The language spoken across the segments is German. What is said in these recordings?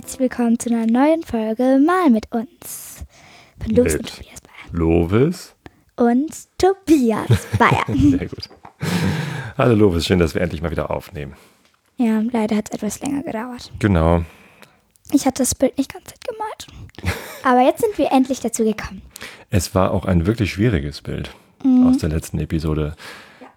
herzlich willkommen zu einer neuen Folge Mal mit uns. Von Lovis und Tobias Bayer. Lovis. Und Tobias Bayer. Sehr gut. Hallo Lovis, schön, dass wir endlich mal wieder aufnehmen. ja, leider hat es etwas länger gedauert. Genau. Ich hatte das Bild nicht ganz fit gemalt. Aber jetzt sind wir endlich dazu gekommen. Es war auch ein wirklich schwieriges Bild Mhm. aus der letzten Episode.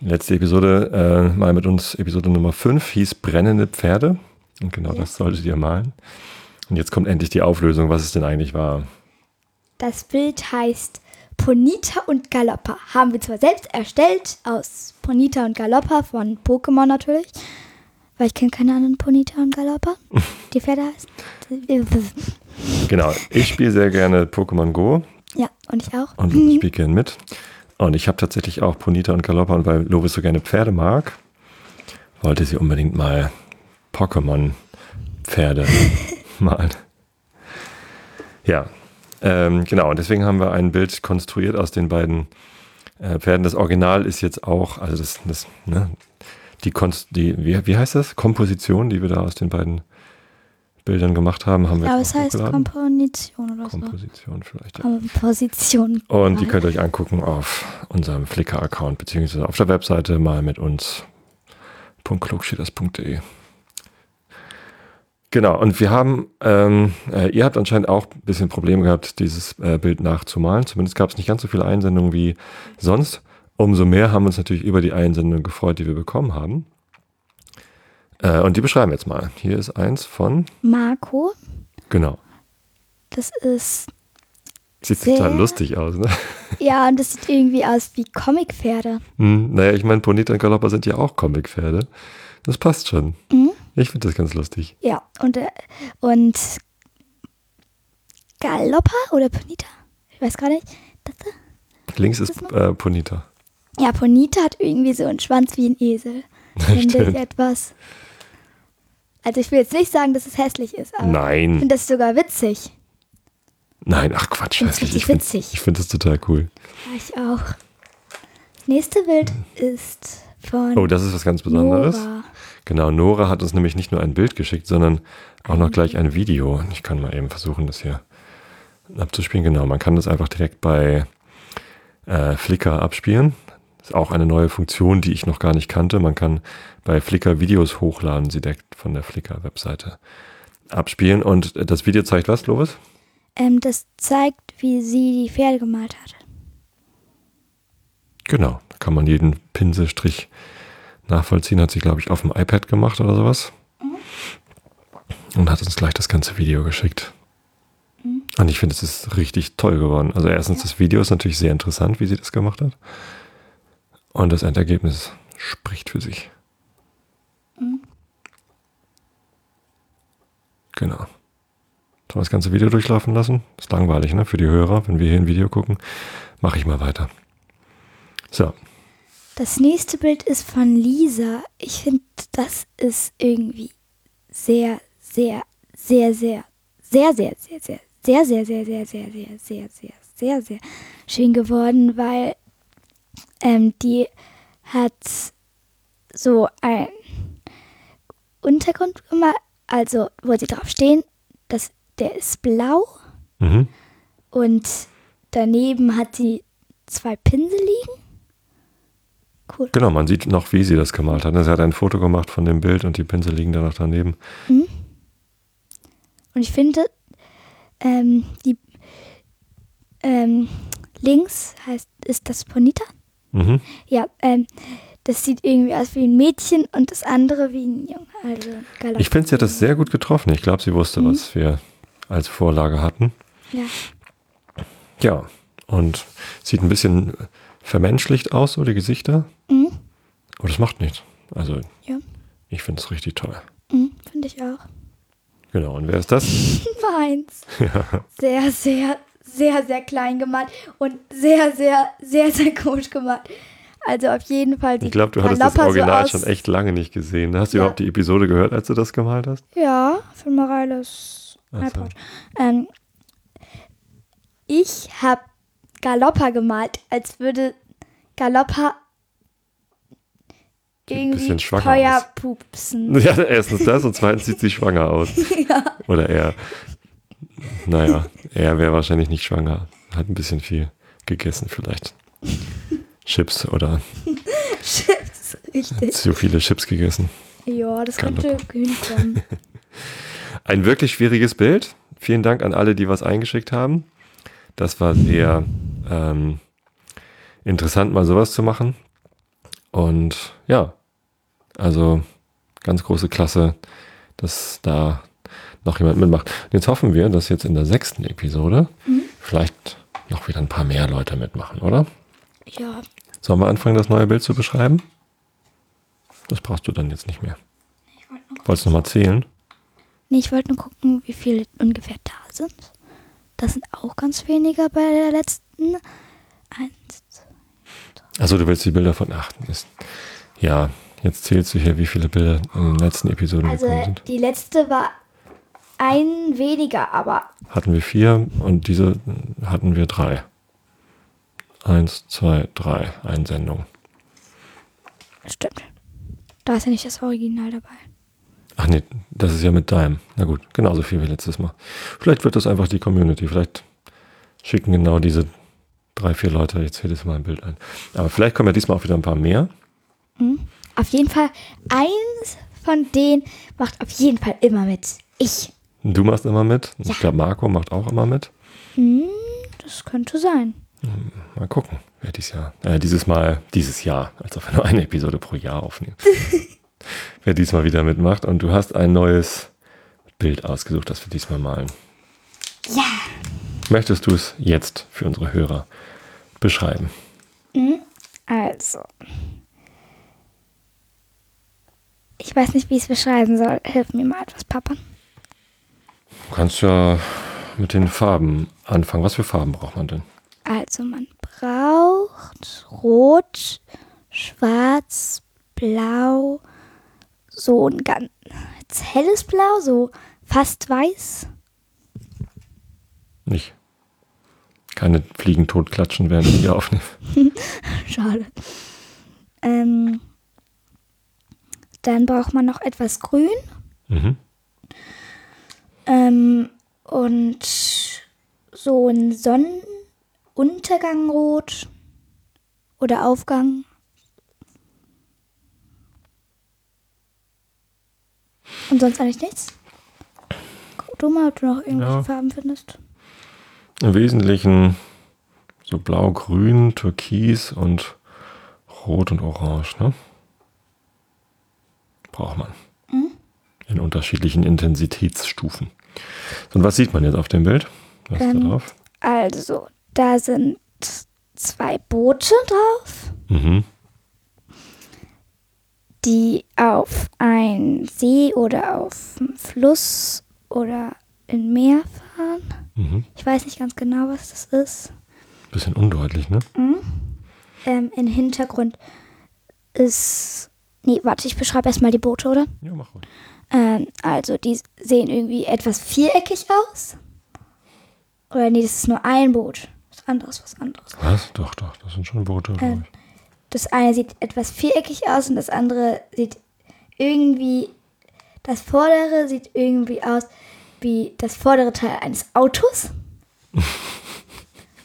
Letzte Episode, äh, mal mit uns, Episode Nummer 5, hieß Brennende Pferde. Und genau Ja. das solltet ihr malen. Und jetzt kommt endlich die Auflösung, was es denn eigentlich war. Das Bild heißt Ponita und Galoppa. Haben wir zwar selbst erstellt aus Ponita und Galoppa von Pokémon natürlich. Weil ich kenne keine anderen Ponita und Galoppa. Die Pferde heißen. Genau, ich spiele sehr gerne Pokémon Go Ja, und ich auch. und Lovis spielt gern mit. Und ich habe tatsächlich auch Ponita und Galoppa und weil Lovis so gerne Pferde mag, wollte sie unbedingt mal Pokémon-Pferde malen. Ja, ähm, genau. Und deswegen haben wir ein Bild konstruiert aus den beiden äh, Pferden. Das Original ist jetzt auch, also das, das ne, die, Konst, die wie, wie heißt das? Komposition, die wir da aus den beiden Bildern gemacht haben, haben wir Aber es heißt hochgeladen. Komposition oder so. Komposition vielleicht, ja. Komposition. Und die könnt ihr euch angucken auf unserem Flickr-Account, beziehungsweise auf der Webseite mal mit uns. .klugschieders.de Genau, und wir haben, ähm, äh, ihr habt anscheinend auch ein bisschen Probleme gehabt, dieses äh, Bild nachzumalen. Zumindest gab es nicht ganz so viele Einsendungen wie sonst. Umso mehr haben wir uns natürlich über die Einsendungen gefreut, die wir bekommen haben. Äh, und die beschreiben wir jetzt mal. Hier ist eins von, Marco. genau. Das ist. Sieht Sehr- total lustig aus, ne? Ja, und das sieht irgendwie aus wie Comicpferde. Hm, naja, ich meine, Ponita und Galoppa sind ja auch Comicpferde. Das passt schon. Mhm. Ich finde das ganz lustig. Ja, und, äh, und Galoppa oder Ponita? Ich weiß gar nicht. Das, da? Links ist Das äh, Ponita. ja, Ponita hat irgendwie so einen Schwanz wie ein Esel. Finde ich etwas. Also ich will jetzt nicht sagen, dass es hässlich ist, aber ich Nein, finde das sogar witzig. nein, ach Quatsch. Find's hässlich. Ich finde witzig. ich find das total cool. Ja, ich auch. Das nächste Bild ist von Oh, das ist was ganz Besonderes. Nora. Genau, Nora hat uns nämlich nicht nur ein Bild geschickt, sondern auch noch gleich ein Video. Ich kann mal eben versuchen, das hier abzuspielen. Genau, man kann das einfach direkt bei äh, Flickr abspielen. Das ist auch eine neue Funktion, die ich noch gar nicht kannte. Man kann bei Flickr Videos hochladen, sie direkt von der Flickr-Webseite abspielen. Und das Video zeigt was, Lovis? Ähm, das zeigt, wie sie die Pferde gemalt hat. Genau, kann man jeden Pinselstrich nachvollziehen. Hat sie, glaube ich, auf dem iPad gemacht oder sowas. Und hat uns gleich das ganze Video geschickt. Und ich finde, es ist richtig toll geworden. Also erstens, das Video ist natürlich sehr interessant, wie sie das gemacht hat. Und das Endergebnis spricht für sich. Genau. Sollen wir das ganze Video durchlaufen lassen? Ist langweilig, ne? Für die Hörer, wenn wir hier ein Video gucken. Mache ich mal weiter. So, Das nächste Bild ist von Lisa. Ich finde, das ist irgendwie sehr, sehr, sehr, sehr, sehr, sehr, sehr, sehr, sehr, sehr, sehr, sehr, sehr, sehr, sehr, sehr, sehr, sehr schön geworden, weil ähm, die hat so einen Untergrund gemacht, also wo sie drauf stehen, das, der ist blau mhm. und daneben hat sie zwei Pinsel liegen. Cool. Genau, man sieht noch, wie sie das gemalt hat. Sie hat ein Foto gemacht von dem Bild und die Pinsel liegen danach daneben. Und ich finde, ähm, die ähm, links heißt, ist das Ponita. Mhm. Ja, ähm, das sieht irgendwie aus wie ein Mädchen und das andere wie ein Junge. Also. Ich finde, sie hat das sehr gut getroffen. Ich glaube, sie wusste, was wir als Vorlage hatten. Ja, Ja, und sieht ein bisschen vermenschlicht aus, so die Gesichter. Aber das macht nichts. Also, ja. ich finde es richtig toll. Mhm, finde ich auch. Genau, und wer ist das? Meins. Sehr, sehr, sehr, sehr klein gemalt und sehr, sehr, sehr, sehr komisch gemalt. Also auf jeden Fall die Ich glaube, du hattest das Galoppa so Original aus- schon echt lange nicht gesehen. Hast du Ja. überhaupt die Episode gehört, als du das gemalt hast? Ja, von Mareiles Ach so. iPod. Ähm, ich habe Galoppa gemalt, als würde Galoppa Irgendwie bisschen schwanger Feuer aus. pupsen. Ja, erstens das und zweitens sieht sie schwanger aus. Oder er. Naja, er wäre wahrscheinlich nicht schwanger. Hat ein bisschen viel gegessen vielleicht. Chips oder Chips, richtig. zu viele Chips gegessen. Ja, das Kann könnte hinkommen. Ein wirklich schwieriges Bild. Vielen Dank an alle, die was eingeschickt haben. Das war sehr ähm, interessant, mal sowas zu machen. Und ja, also ganz große Klasse, dass da noch jemand mitmacht. Und jetzt hoffen wir, dass jetzt in der sechsten Episode vielleicht noch wieder ein paar mehr Leute mitmachen, oder? ja, Sollen wir anfangen, das neue Bild zu beschreiben? Das brauchst du dann jetzt nicht mehr. ich wollte nur, Wolltest du noch mal zählen? nee, ich wollte nur gucken, wie viele ungefähr da sind. Das sind auch ganz weniger bei der letzten. Eins, Also du willst die Bilder von achten. Ist, ja, jetzt zählst du hier, wie viele Bilder in den letzten Episoden gekommen Also sind. die letzte war ein weniger, aber Hatten wir vier und diese hatten wir drei. Eins, zwei, drei Einsendungen. stimmt. Da ist ja nicht das Original dabei. Ach nee, das ist ja mit deinem. Na gut, genauso viel wie letztes Mal. Vielleicht wird das einfach die Community. Vielleicht schicken genau diese drei, vier Leute jetzt jedes Mal ein Bild ein. Aber vielleicht kommen ja diesmal auch wieder ein paar mehr. Auf jeden Fall, eins von denen macht auf jeden Fall immer mit. Ich. Du machst immer mit. Ja. Ich glaube, Marco macht auch immer mit. Hm, das könnte sein. Mal gucken, wer dieses Jahr, äh, dieses Mal, dieses Jahr, als ob wir nur eine Episode pro Jahr aufnehmen. wer diesmal wieder mitmacht. Und du hast ein neues Bild ausgesucht, das wir diesmal malen. Ja. Möchtest du es jetzt für unsere Hörer beschreiben? Also. Ich weiß nicht, wie ich es beschreiben soll. Hilf mir mal etwas, Papa. Du kannst ja mit den Farben anfangen. Was für Farben braucht man denn? Also man braucht Rot, Schwarz, Blau, so ein ganz helles Blau, so fast weiß. Nicht. Keine Fliegen tot klatschen, während ich hier aufnehme. Schade. Ähm, dann braucht man noch etwas Grün Mhm. ähm, und so ein Sonnenuntergangrot oder Aufgang. Und sonst eigentlich nichts? Guck du mal, ob du noch irgendwelche Ja. Farben findest. Im Wesentlichen so blau, grün, türkis und rot und orange, ne? Braucht man. In unterschiedlichen Intensitätsstufen. Und was sieht man jetzt auf dem Bild? Was ist da Ähm, drauf? Also, da sind zwei Boote drauf, Mhm. die auf einen See oder auf einen Fluss oder in Meer fahren. Mhm. Ich weiß nicht ganz genau, was das ist. Bisschen undeutlich, ne? Ähm, Im Hintergrund ist. Nee, warte, ich beschreibe erstmal die Boote, oder? Ja, mach ruhig. Ähm, also, die sehen irgendwie etwas viereckig aus. Oder nee, das ist nur ein Boot. Das andere ist was anderes. Was? Doch, doch, das sind schon Boote. Ähm. Das eine sieht etwas viereckig aus und das andere sieht irgendwie. Das vordere sieht irgendwie aus wie das vordere Teil eines Autos.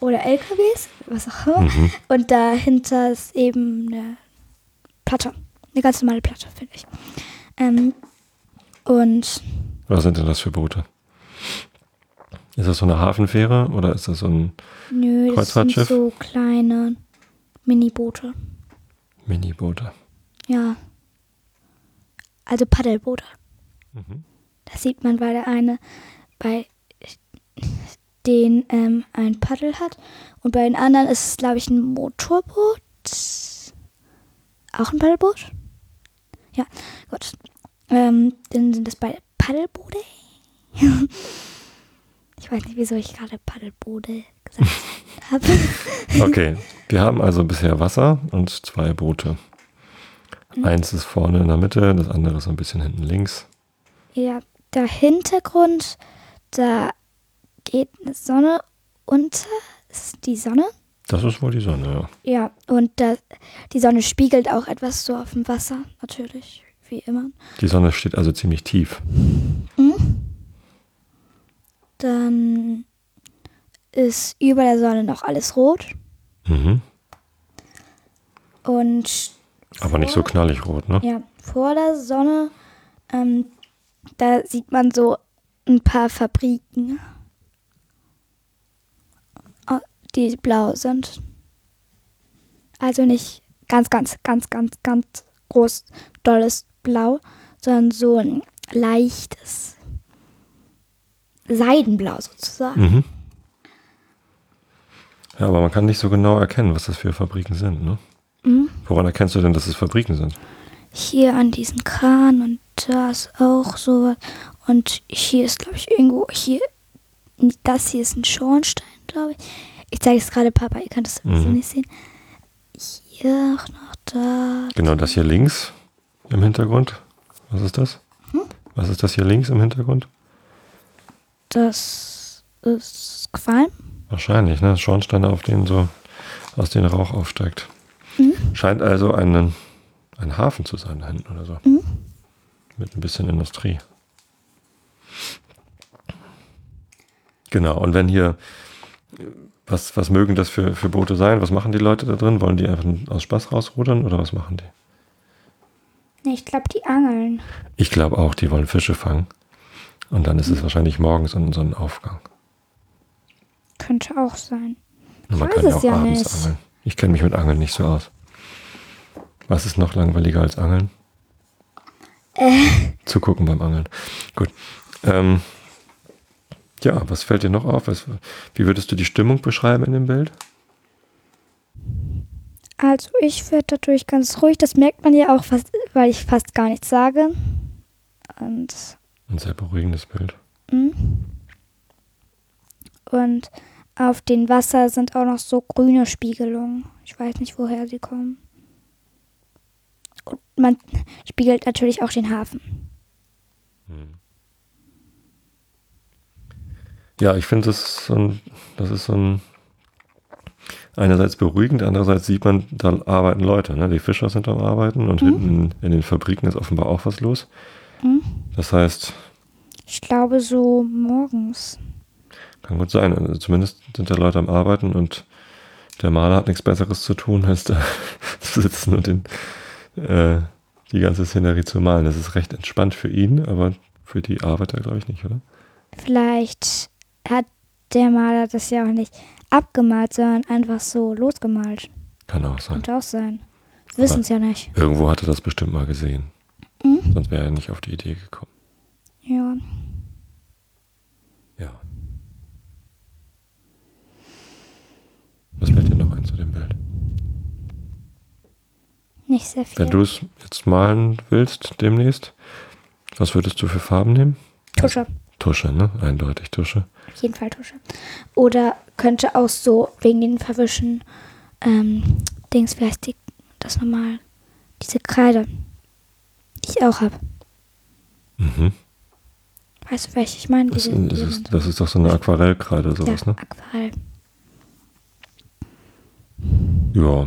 Oder LKWs, was auch immer. Und dahinter ist eben eine Platte. Eine ganz normale Platte, finde ich. Ähm, und Was sind denn das für Boote? Ist das so eine Hafenfähre oder ist das so ein nö, das sind Kreuzfahrtschiff? so kleine Miniboote. Miniboote? Ja. Also Paddelboote. Mhm. Das sieht man, weil der eine bei den ähm, ein Paddel hat und bei den anderen ist es, glaube ich, ein Motorboot. Auch ein Paddelboot? Ja, gut. Ähm, dann sind das beide Paddelboote. ich weiß nicht, wieso ich gerade Paddelboote gesagt habe. Okay, wir haben also bisher Wasser und zwei Boote. Eins ist vorne in der Mitte, das andere ist ein bisschen hinten links. Ja, der Hintergrund, da geht eine Sonne unter, ist die Sonne. Das ist wohl die Sonne, ja. Ja, und da, die Sonne spiegelt auch etwas so auf dem Wasser, natürlich, wie immer. Die Sonne steht also ziemlich tief. Dann ist über der Sonne noch alles rot Mhm. und Aber nicht so vor- knallig rot, ne? Ja, vor der Sonne, ähm, da sieht man so ein paar Fabriken, äh, die blau sind. Also nicht ganz, ganz, ganz, ganz, ganz groß, dolles Blau, sondern so ein leichtes Seidenblau sozusagen. Mhm. Ja, aber man kann nicht so genau erkennen, was das für Fabriken sind, ne? Mhm. Woran erkennst du denn, dass es Fabriken sind? Hier an diesem Kran und da ist auch sowas. Und hier ist, glaube ich, irgendwo, hier, das hier ist ein Schornstein, glaube ich. Ich zeige es gerade Papa, ihr könnt es Mhm. nicht sehen. Hier auch noch da. Genau, das hier links im Hintergrund. Was ist das? Was ist das hier links im Hintergrund? Das ist Qualm. Wahrscheinlich, ne? Schornsteine, auf denen so aus denen Rauch aufsteigt. Scheint also einen, ein Hafen zu sein da hinten oder so. Mit ein bisschen Industrie. Genau, und wenn hier, was, was mögen das für, für Boote sein? Was machen die Leute da drin? Wollen die einfach aus Spaß rausrudern oder was machen die? Nee, ich glaube, die angeln. Ich glaube auch, die wollen Fische fangen. Und dann ist es wahrscheinlich morgens und Sonnenaufgang. Könnte auch sein. Und man kann ja auch ja abends nicht. angeln. Ich kenne mich mit Angeln nicht so aus. Was ist noch langweiliger als Angeln? Äh. Zugucken beim Angeln. Gut. Ähm, ja, was fällt dir noch auf? Was, wie würdest du die Stimmung beschreiben in dem Bild? Also ich werde dadurch ganz ruhig. Das merkt man ja auch, fast, weil ich fast gar nichts sage. Und Ein sehr beruhigendes Bild. Mhm. Und auf dem Wasser sind auch noch so grüne Spiegelungen. Ich weiß nicht, woher sie kommen. Und man spiegelt natürlich auch den Hafen. Ja, ich finde, das, ist so ein- das ist so ein einerseits beruhigend, andererseits sieht man, da arbeiten Leute. Ne? Die Fischer sind am Arbeiten und hinten in den Fabriken ist offenbar auch was los. Das heißt, Ich glaube so morgens. Kann gut sein. Also zumindest sind da Leute am Arbeiten und der Maler hat nichts Besseres zu tun, als da zu sitzen und den, äh, die ganze Szenerie zu malen. Das ist recht entspannt für ihn, aber für die Arbeiter glaube ich nicht, oder? Vielleicht hat der Maler das ja auch nicht abgemalt, sondern einfach so losgemalt. Kann auch sein. Könnte auch sein. Wissen es ja nicht. Irgendwo hat er das bestimmt mal gesehen. Mhm. Sonst wäre er nicht auf die Idee gekommen. Ja. Ja. Was fällt dir noch ein zu dem Bild? Nicht sehr viel. Wenn du es jetzt malen willst demnächst, was würdest du für Farben nehmen? Tusche. Tusche, ne? Eindeutig Tusche. Auf jeden Fall Tusche. Oder könnte auch so wegen den Verwischen ähm, Dings, wie heißt die, das nochmal? Diese Kreide. Die ich auch habe. Mhm. Weißt du, welche ich meine? Das, das, ist, das ist doch so eine Aquarellkreide, ja, sowas, ne? Aquarell. Ja.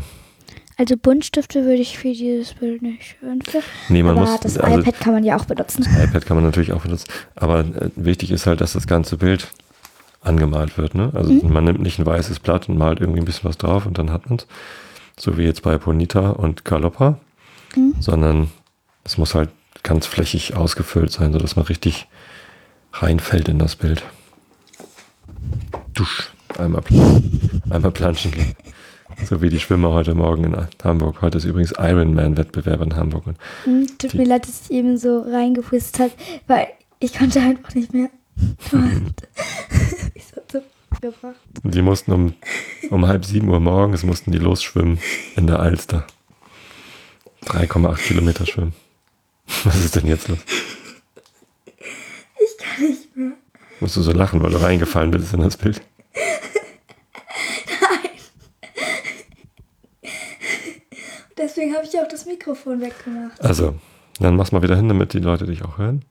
Also Buntstifte würde ich für dieses Bild nicht empfehlen. Nee, man Aber muss. das also, iPad kann man ja auch benutzen. iPad kann man natürlich auch benutzen. Aber äh, wichtig ist halt, dass das ganze Bild angemalt wird, ne? Also Mhm. man nimmt nicht ein weißes Blatt und malt irgendwie ein bisschen was drauf und dann hat man es. So wie jetzt bei Bonita und Galoppa. Mhm. Sondern es muss halt ganz flächig ausgefüllt sein, sodass man richtig reinfällt in das Bild. Dusch. Einmal, einmal planschen gehen. So wie die Schwimmer heute Morgen in Hamburg. Heute ist übrigens Ironman-Wettbewerb in Hamburg. Und Hm, Tut mir leid, dass ich eben so reingefrisst habe, weil ich konnte einfach nicht mehr. Mich so zugebracht. die mussten um, um halb sieben Uhr morgens mussten die losschwimmen in der Alster. 3,8 Kilometer schwimmen. Was ist denn jetzt los? Ich kann nicht mehr. Musst du so lachen, weil du reingefallen bist in das Bild? Ich auch das Mikrofon weggemacht. Also, dann mach's mal wieder hin, damit die Leute dich auch hören.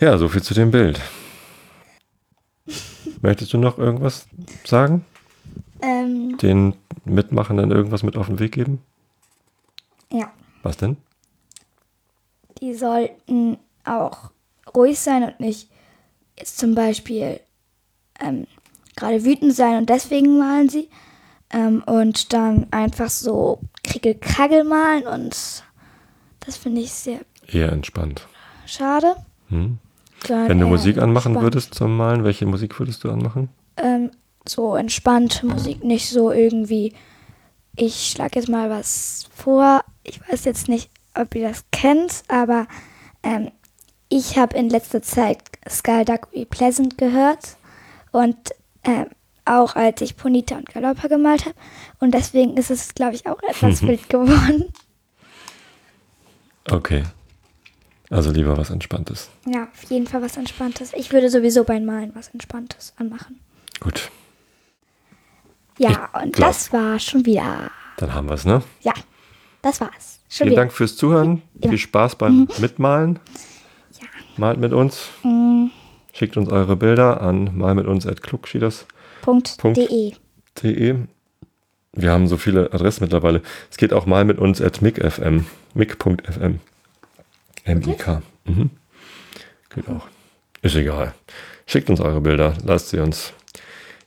Ja, so viel zu dem Bild. Möchtest du noch irgendwas sagen? Ähm, den Mitmachenden irgendwas mit auf den Weg geben? ja. Was denn? die sollten auch ruhig sein und nicht jetzt zum Beispiel ähm, gerade wütend sein und deswegen malen sie. Ähm, und dann einfach so krickel malen und das finde ich sehr Eher entspannt. schade. Hm? Wenn du Musik anmachen entspannt. würdest zum Malen, welche Musik würdest du anmachen? Ähm, so entspannte Musik, nicht so irgendwie, ich schlage jetzt mal was vor. Ich weiß jetzt nicht, ob ihr das kennt, aber ähm, ich habe in letzter Zeit Sky Duck Be Pleasant gehört und ähm, auch als ich Ponita und Galoppa gemalt habe. Und deswegen ist es, glaube ich, auch etwas wild geworden. Okay. Also lieber was Entspanntes. Ja, auf jeden Fall was Entspanntes. Ich würde sowieso beim Malen was Entspanntes anmachen. Gut, Ja, Ich und glaub- das war schon wieder. dann haben wir es, ne? Ja, das war's. Schon Vielen wieder. Dank fürs Zuhören. Ja. Viel Spaß beim Mitmalen. Ja. Malt mit uns. Mm, Schickt uns eure Bilder an malmituns.klugschieders.de. Punkt. De. Wir haben so viele Adressen mittlerweile. Es geht auch mal mit uns at mic.fm. mic.fm. M-I-K. Mhm. Geht auch. Ist egal. Schickt uns eure Bilder. Lasst sie uns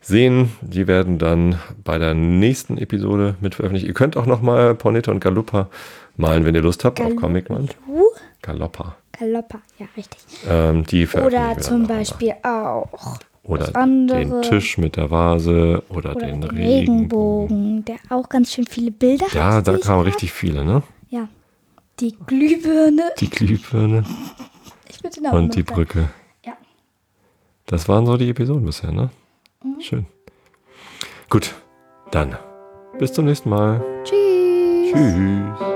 sehen. Die werden dann bei der nächsten Episode mit veröffentlicht. Ihr könnt auch nochmal Porneta und Galuppa malen, wenn ihr Lust habt, auf Gal- Comic Man. Galoppa. Galoppa, ja, richtig. Ähm, die Oder zum Beispiel auch. Oder den Tisch mit der Vase oder, Oder den, den Regenbogen. Regenbogen, der auch ganz schön viele Bilder Ja, hat. da sehe ich kamen richtig viele, ne? Ja. Die Glühbirne. Die Glühbirne Ich den auch und noch die da- Brücke. Ja. Das waren so die Episoden bisher, ne? Mhm. Schön. Gut, dann bis zum nächsten Mal. Tschüss. Tschüss.